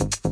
you